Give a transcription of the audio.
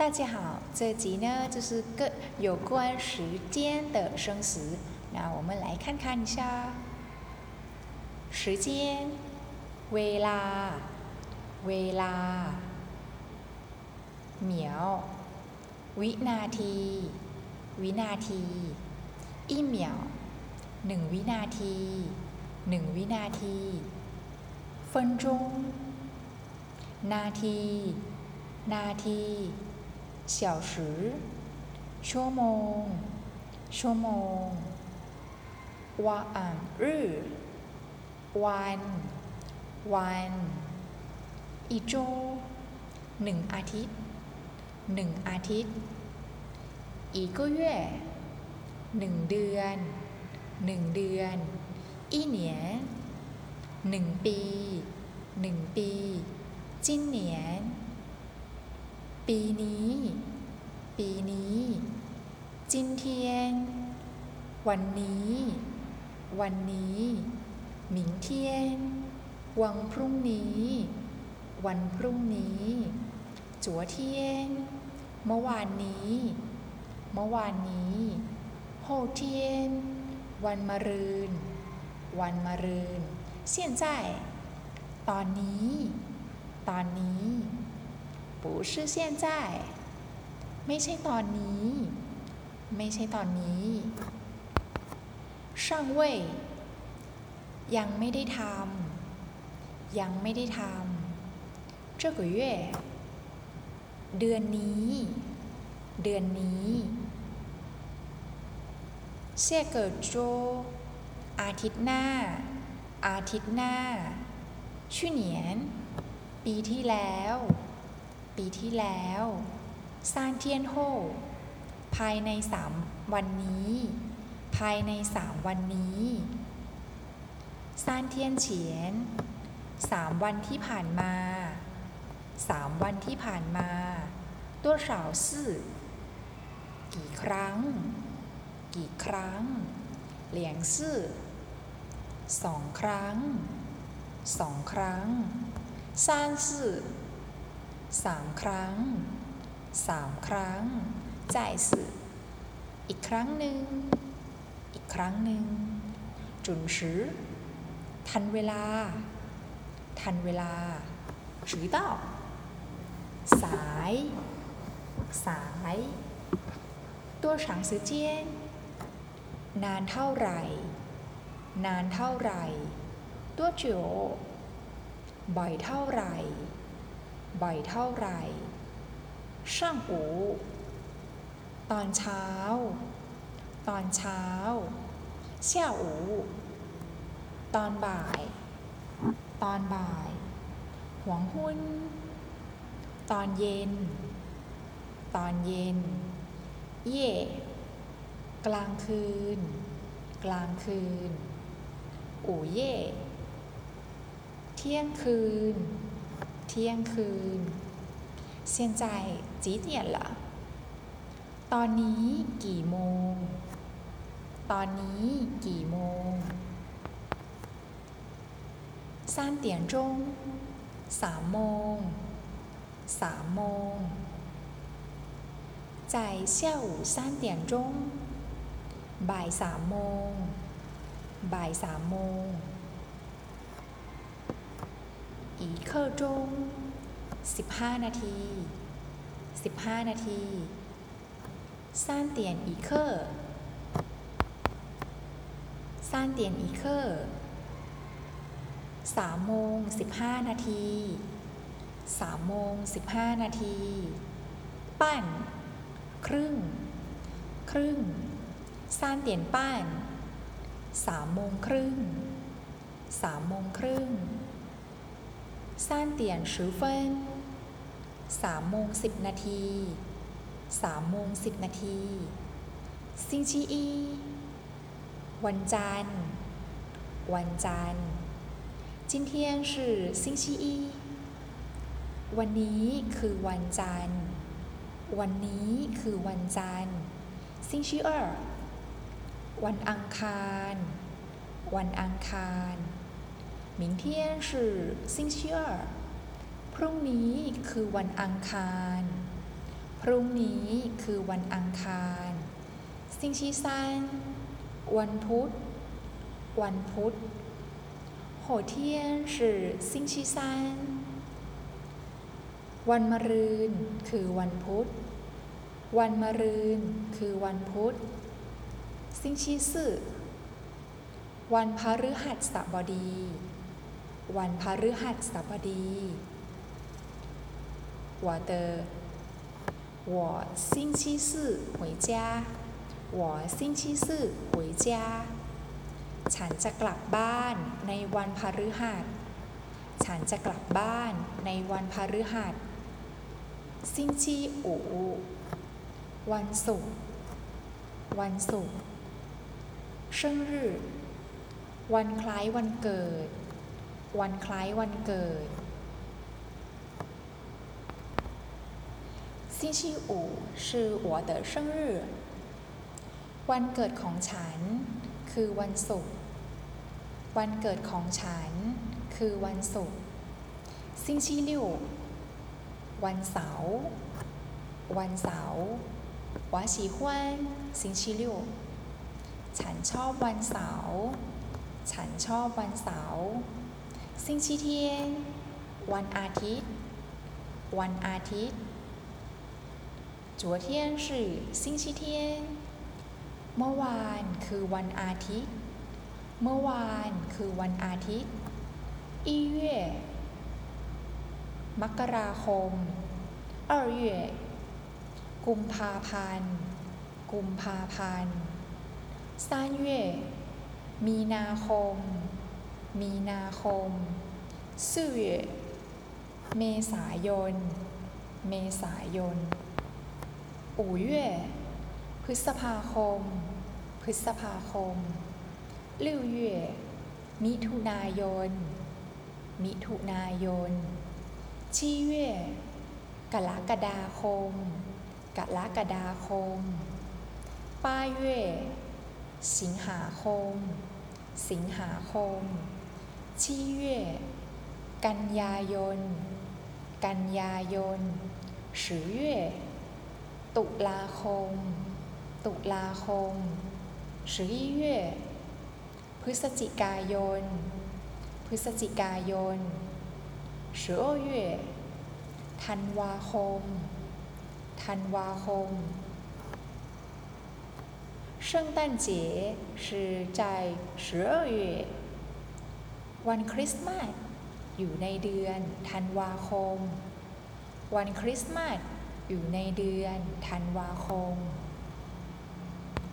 大家好，这集呢就是个有关时间的生词。那我们来看看一下时间，เวลา เวลา เหมียว วินาที วินาที อีเหมียวหนึ่งวินาทีหนึ่งวินาที分钟นาที นาที เสี่ยวสือชั่วโมง ชั่วโมงวัาอ่านรื่อวันวันอีโจหนึ่งอาทิตย์หนึ่งอาทิตย์อีกเย่หนึ่งเดือนหนึ่งเดือนอีเหนียนหนึ่งปีหนึ่งปี จิ้นเหนียน ปีนี้ ปีนี้ จินเทียน วันนี้ วันนี้หมิงเทียน วันพรุ่งนี้ วันพรุ่งนี้ จัวเทียน เมื่อวานนี้ เมื่อวานนี้โฮเทียน วันมะรืน วันมะรืน现在ตอนนี้ ตอนนี้不是现在 ไม่ใช่ตอนนี้ ไม่ใช่ตอนนี้上位ยังไม่ได้ทำ ยังไม่ได้ทำ这个月เดือนนี้ เดือนนี้เสี่ยเกิดโจอาทิตย์หน้า อาทิตย์หน้าชื่อเหนียน ปีที่แล้ว ปีที่แล้ว ซานเทียนโฮ ภายในสามวันนี้ ภายในสามวันนี้ซานเทียนเฉียนสามวันที่ผ่านมาสามวันที่ผ่านมาตัวสาวสื่อกี่ครั้ง กี่ครั้ง เหลียงซื่อสองครั้งสองครั้งซานสื่อสามครั้ง สามครั้ง จ่ายสื่ออีกครั้งหนึ่ง อีกครั้งหนึ่ง จุนชื่อทันเวลา ทันเวลาสื่อต่อสาย สายตัวฉังสื่อเจียนนานเท่าไหร่ นานเท่าไหร่ ตัวเจียวบ่อยเท่าไหร่ บ่อยเท่าไหร่ ช่าอูตอนเช้า ตอนเช้าเชี่ยอูตอนบ่าย ตอนบ่าย หวงหุ้น ตอนเย็น ตอนเย็น เย่กลางคืน กลางคืน อู่เย่เที่ยงคืน เที่ยงคืน 现在几点了ตอนนี้กี่โมง ตอนนี้กี่โมง三点钟สามโมง สามโมง在下午三点钟บ่ายสามโมง บ่ายสามโมงอีเคอร์จง สิบห้านาทีสิบห้านาที三点一刻 三点一刻 สามโมงสิบห้านาทีสามโมงสิบห้านาที 半 ครึ่ง ครึ่ง 三点半สามโมงครึ่งสามโมงครึ่งซ่านเตียนชือเฟิน สามโมงสิบนาทีสามโมงสิบนาทีซิงชีอีวันจันทร์ วันจันทร์今天是星期一วันนี้คือวันจันทร์ วันนี้คือวันจันทร์星期二วันอังคาร วันอังคาร明天是星期二 พรุ่งนี้คือวันอังคาร พรุ่งนี้คือวันอังคาร星期三 วันพุธ วันพุธ后天是星期三วันมรืนคือวันพุธ วันมรืนคือวันพุธสิงชีซื่วันพฤหัสบดี วันพฤหัสบดี 我的我星期四回家我星期四回家ฉันจะกลับบ้านในวันพฤหัส ฉันจะกลับบ้านในวันพฤหัสซิงชีอูวันศุกร์ วันศุกร์เชิงรื่อวันคล้ายวันเกิด วันคล้ายวันเกิด 星期五是我的生日วันเกิดของฉัน คือวันศุกร์ วันเกิดของฉัน คือวันศุกร์星期六วันเสาร์ วันเสาร์我喜欢星期六ฉันชอบวันเสาร์ ฉันชอบวันเสาร์星期天วันอาทิตย์ วันอาทิตย์ จัวเทียนสื่อซิงชิเทียนเมื่อวานคือวันอาทิตย์ เมื่อวานคือวันอาทิตย์อีเย่มกราคมเอกุมภาพันธ์ กุมภาพันธ์ซานเย่มีนาคม มีนาคมซื่อเมษายน เมษายน 五月พฤษภาคม พฤษภาคม六月มิถุนายน มิถุนายน七月กรกฎาคม กรกฎาคม八月สิงหาคม สิงหาคม七月กันยายน กันยายน十月 ตุลาคม ตุลาคม十一月พฤศจิกายน พฤศจิกายน十二月ธันวาคม ธันวาคม圣诞节是在十二月วันคริสต์มาสอยู่ในเดือนธันวาคม วันคริสต์มาส อยู่ในเดือนธันวาคม